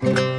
thank you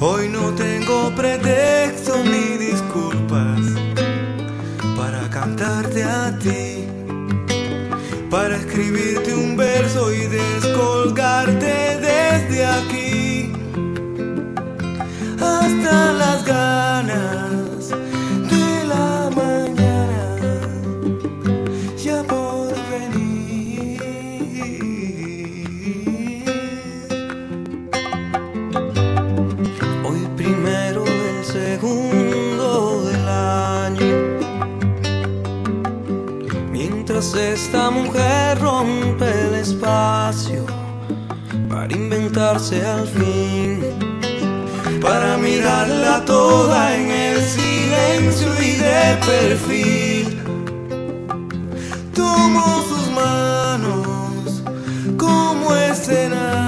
Hoy no tengo pretexto ni disculpas para cantarte a ti, para escribirte un verso y descolgarte desde aquí segundo del año, mientras esta mujer rompe el espacio para inventarse al fin. Para mirarla toda en el silencio y de perfil Tomo sus manos como escenario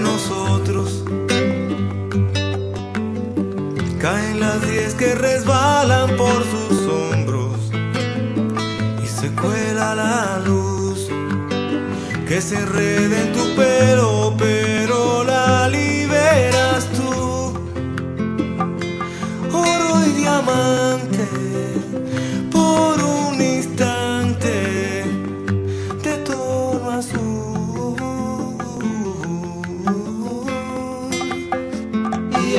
Nosotros. Caen las diez que resbalan por sus hombros. Y se cuela la luz que se enreda en tu